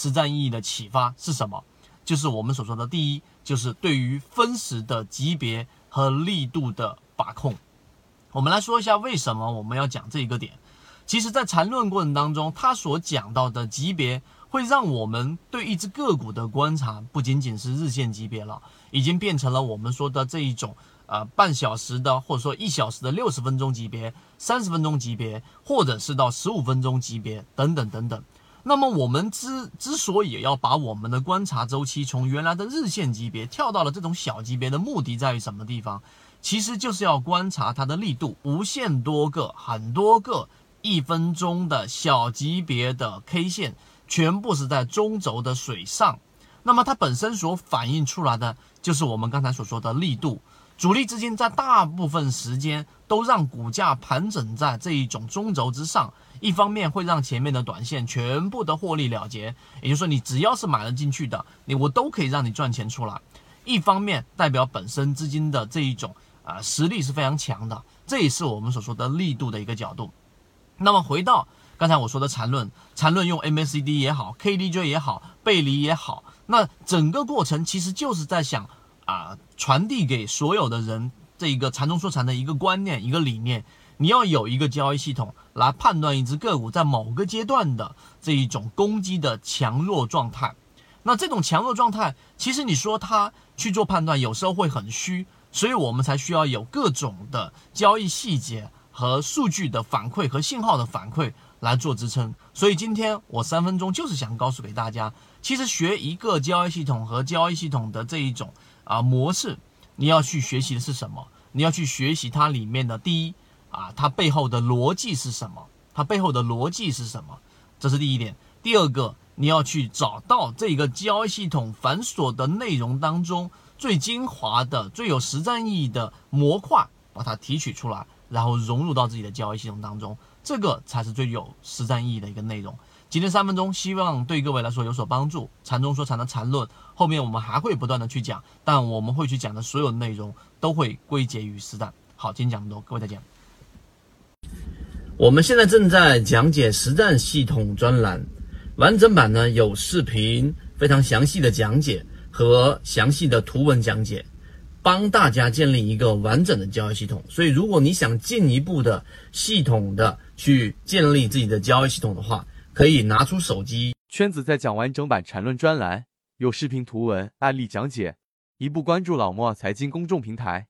实战意义的启发是什么？就是我们所说的，第一就是对于分时的级别和力度的把控。我们来说一下为什么我们要讲这一个点。其实，在缠论过程当中，他所讲到的级别会让我们对一只个股的观察不仅仅是日线级别了，已经变成了我们说的这一种呃半小时的或者说一小时的六十分钟级别、三十分钟级别，或者是到十五分钟级别等等等等。那么我们之之所以要把我们的观察周期从原来的日线级别跳到了这种小级别的目的在于什么地方？其实就是要观察它的力度，无限多个、很多个。一分钟的小级别的 K 线全部是在中轴的水上，那么它本身所反映出来的就是我们刚才所说的力度。主力资金在大部分时间都让股价盘整在这一种中轴之上，一方面会让前面的短线全部的获利了结，也就是说你只要是买了进去的，你我都可以让你赚钱出来；一方面代表本身资金的这一种啊实力是非常强的，这也是我们所说的力度的一个角度。那么回到刚才我说的缠论，缠论用 MACD 也好，KDJ 也好，背离也好，那整个过程其实就是在想啊，传递给所有的人这一个禅中说禅的一个观念、一个理念。你要有一个交易系统来判断一只个股在某个阶段的这一种攻击的强弱状态。那这种强弱状态，其实你说它去做判断，有时候会很虚，所以我们才需要有各种的交易细节。和数据的反馈和信号的反馈来做支撑，所以今天我三分钟就是想告诉给大家，其实学一个交易系统和交易系统的这一种啊模式，你要去学习的是什么？你要去学习它里面的第一啊，它背后的逻辑是什么？它背后的逻辑是什么？这是第一点。第二个，你要去找到这个交易系统繁琐的内容当中最精华的、最有实战意义的模块，把它提取出来。然后融入到自己的交易系统当中，这个才是最有实战意义的一个内容。今天三分钟，希望对各位来说有所帮助。禅中说禅的禅论，后面我们还会不断的去讲，但我们会去讲的所有内容都会归结于实战。好，今天讲这么多，各位再见。我们现在正在讲解实战系统专栏，完整版呢有视频，非常详细的讲解和详细的图文讲解。帮大家建立一个完整的交易系统，所以如果你想进一步的系统的去建立自己的交易系统的话，可以拿出手机。圈子在讲完整版缠论专栏，有视频、图文、案例讲解，一步关注老莫财经公众平台。